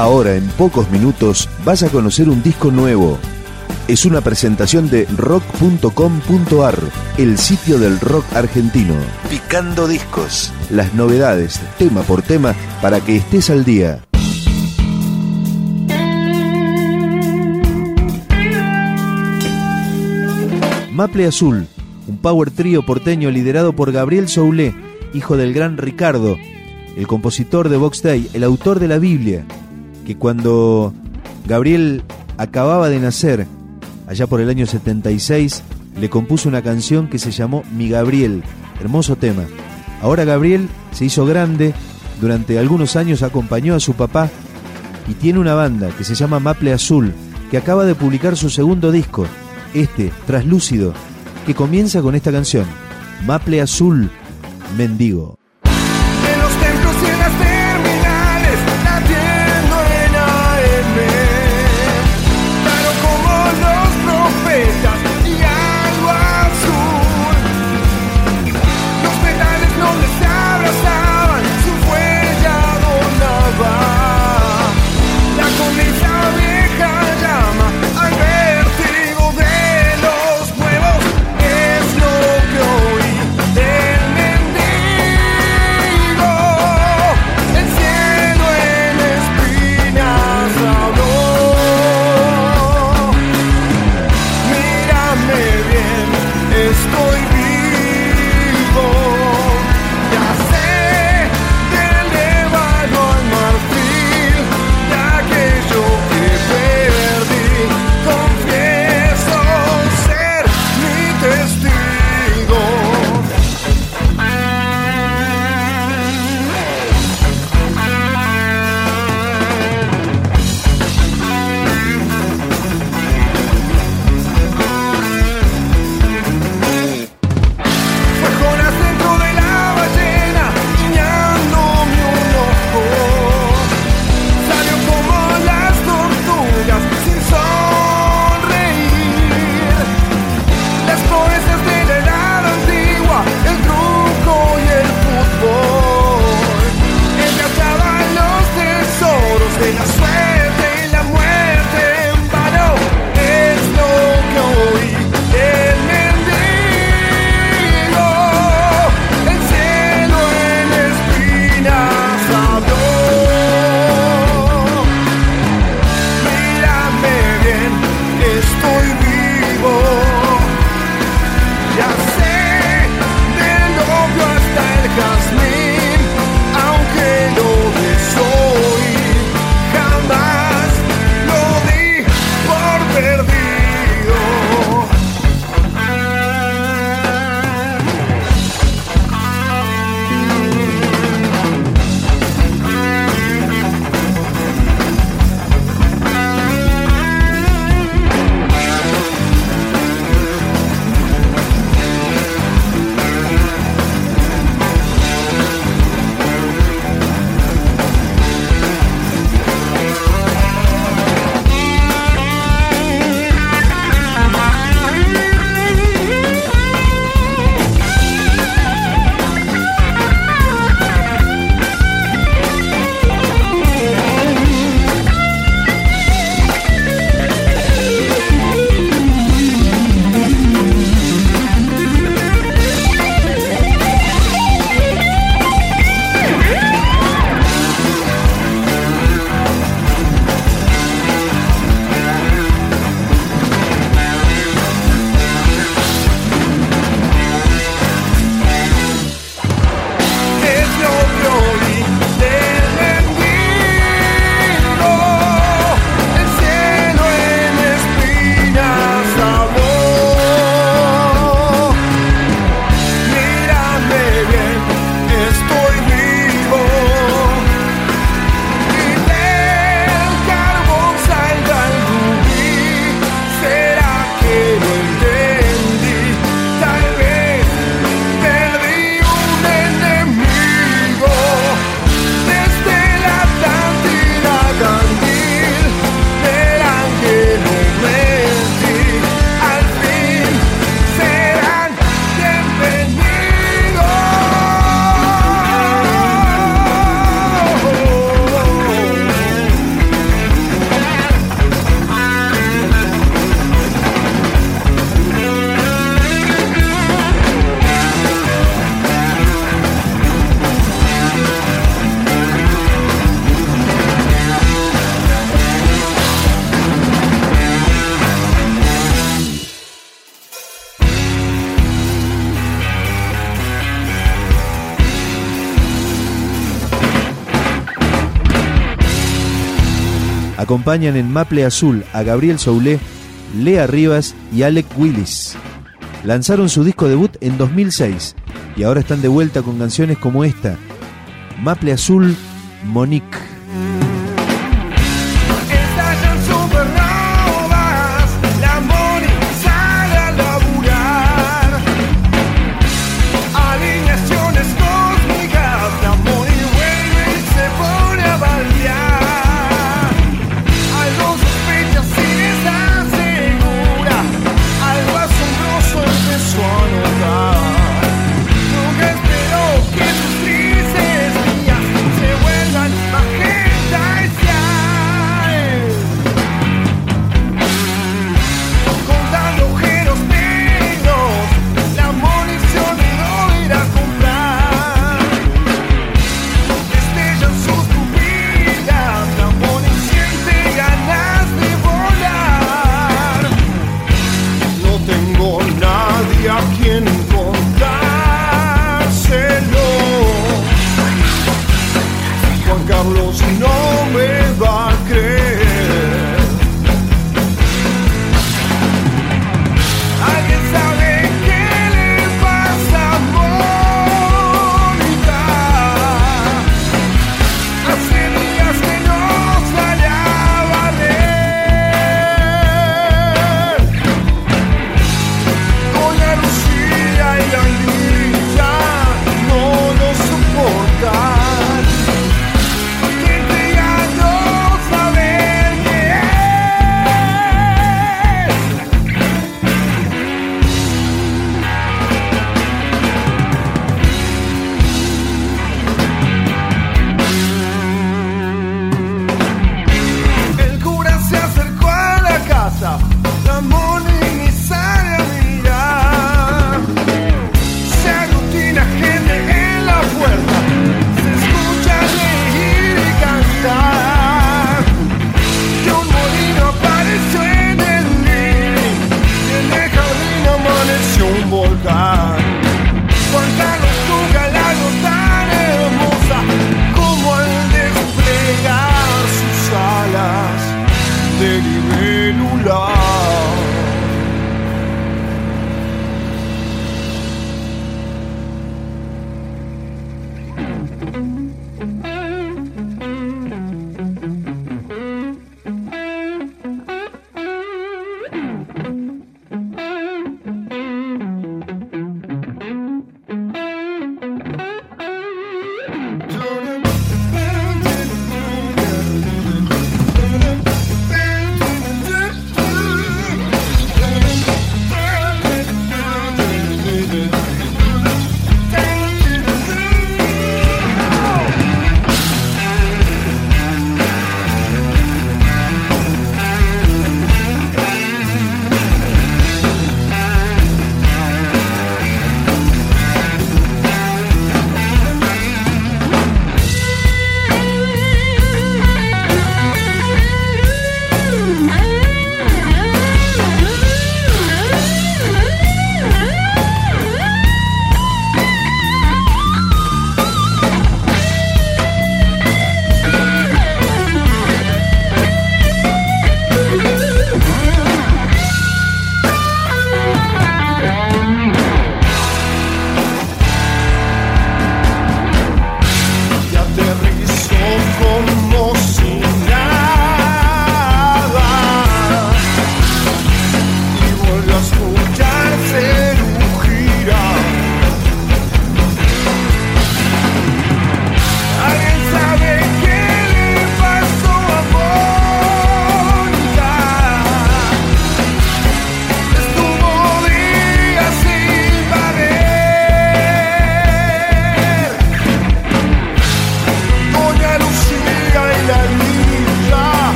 Ahora, en pocos minutos, vas a conocer un disco nuevo. Es una presentación de rock.com.ar, el sitio del rock argentino. Picando discos. Las novedades, tema por tema, para que estés al día. Maple Azul, un power trío porteño liderado por Gabriel Soulé, hijo del gran Ricardo, el compositor de Box Day, el autor de la Biblia, que cuando Gabriel acababa de nacer, allá por el año 76, le compuso una canción que se llamó Mi Gabriel, hermoso tema. Ahora Gabriel se hizo grande, durante algunos años acompañó a su papá y tiene una banda que se llama Maple Azul, que acaba de publicar su segundo disco, este, Traslúcido, que comienza con esta canción, Maple Azul, Mendigo. Acompañan en Maple Azul a Gabriel Soule, Lea Rivas y Alec Willis. Lanzaron su disco debut en 2006 y ahora están de vuelta con canciones como esta, Maple Azul, Monique.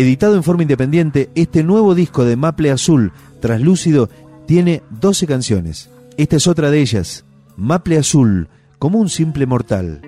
Editado en forma independiente, este nuevo disco de Maple Azul, Traslúcido, tiene 12 canciones. Esta es otra de ellas, Maple Azul, como un simple mortal.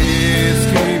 esquecer.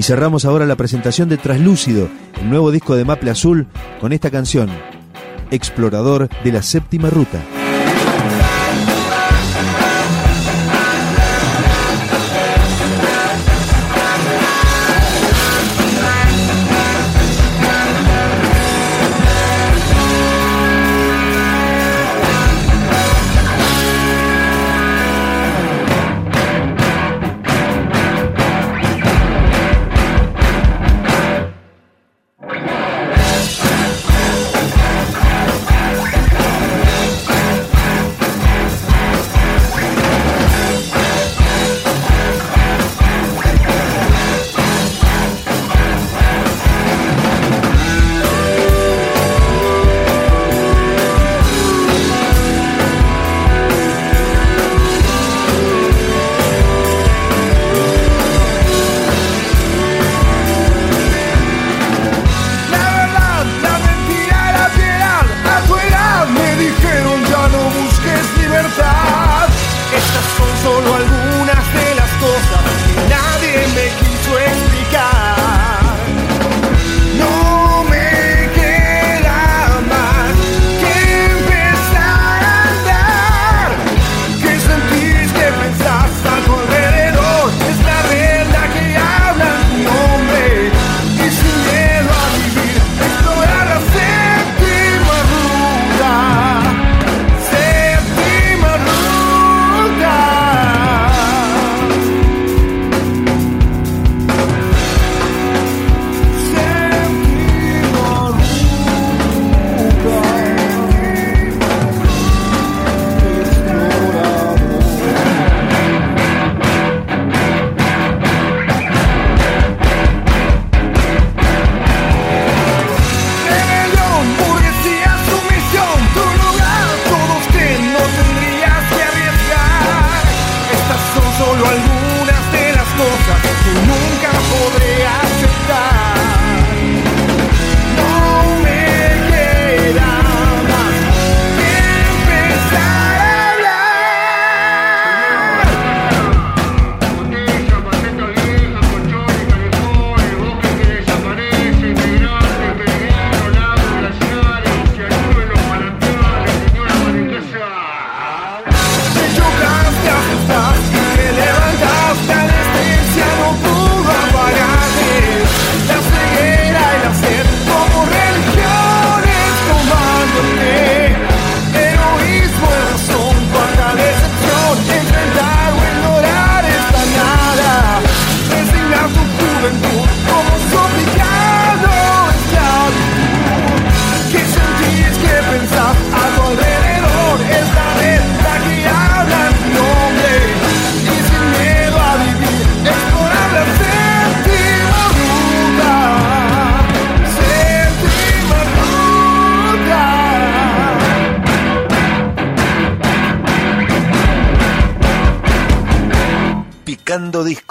Y cerramos ahora la presentación de Traslúcido, el nuevo disco de Maple Azul, con esta canción, Explorador de la Séptima Ruta.